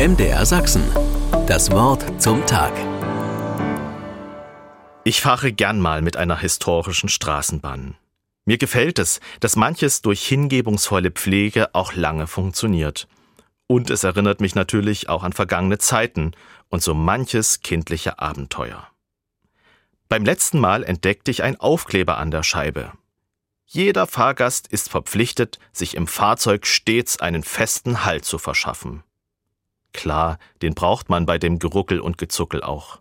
MDR Sachsen. Das Wort zum Tag. Ich fahre gern mal mit einer historischen Straßenbahn. Mir gefällt es, dass manches durch hingebungsvolle Pflege auch lange funktioniert. Und es erinnert mich natürlich auch an vergangene Zeiten und so manches kindliche Abenteuer. Beim letzten Mal entdeckte ich ein Aufkleber an der Scheibe. Jeder Fahrgast ist verpflichtet, sich im Fahrzeug stets einen festen Halt zu verschaffen. Klar, den braucht man bei dem Geruckel und Gezuckel auch.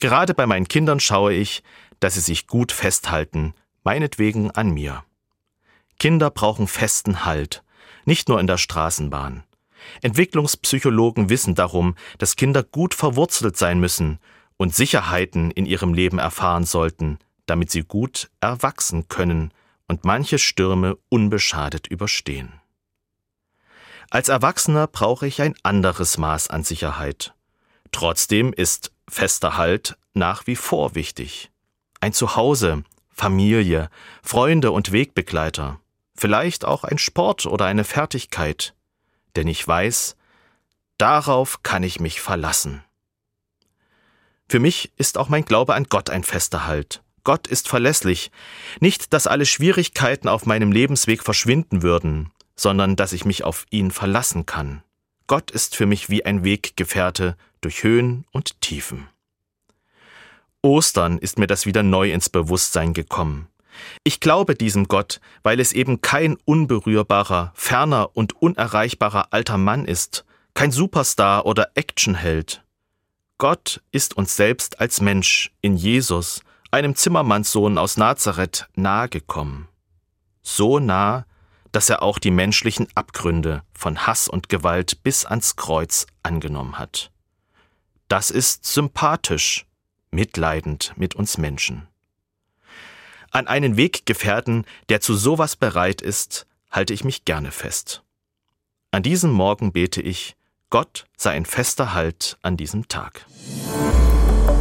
Gerade bei meinen Kindern schaue ich, dass sie sich gut festhalten, meinetwegen an mir. Kinder brauchen festen Halt, nicht nur in der Straßenbahn. Entwicklungspsychologen wissen darum, dass Kinder gut verwurzelt sein müssen und Sicherheiten in ihrem Leben erfahren sollten, damit sie gut erwachsen können und manche Stürme unbeschadet überstehen. Als Erwachsener brauche ich ein anderes Maß an Sicherheit. Trotzdem ist fester Halt nach wie vor wichtig. Ein Zuhause, Familie, Freunde und Wegbegleiter, vielleicht auch ein Sport oder eine Fertigkeit, denn ich weiß, darauf kann ich mich verlassen. Für mich ist auch mein Glaube an Gott ein fester Halt. Gott ist verlässlich. Nicht, dass alle Schwierigkeiten auf meinem Lebensweg verschwinden würden, sondern dass ich mich auf ihn verlassen kann. Gott ist für mich wie ein Weggefährte durch Höhen und Tiefen. Ostern ist mir das wieder neu ins Bewusstsein gekommen. Ich glaube diesem Gott, weil es eben kein unberührbarer, ferner und unerreichbarer alter Mann ist, kein Superstar oder Actionheld. Gott ist uns selbst als Mensch in Jesus, einem Zimmermannssohn aus Nazareth, nahegekommen. So nah, dass er auch die menschlichen Abgründe von Hass und Gewalt bis ans Kreuz angenommen hat. Das ist sympathisch, mitleidend mit uns Menschen. An einen Weggefährten, der zu sowas bereit ist, halte ich mich gerne fest. An diesem Morgen bete ich, Gott sei ein fester Halt an diesem Tag.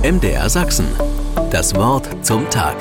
MDR Sachsen. Das Wort zum Tag.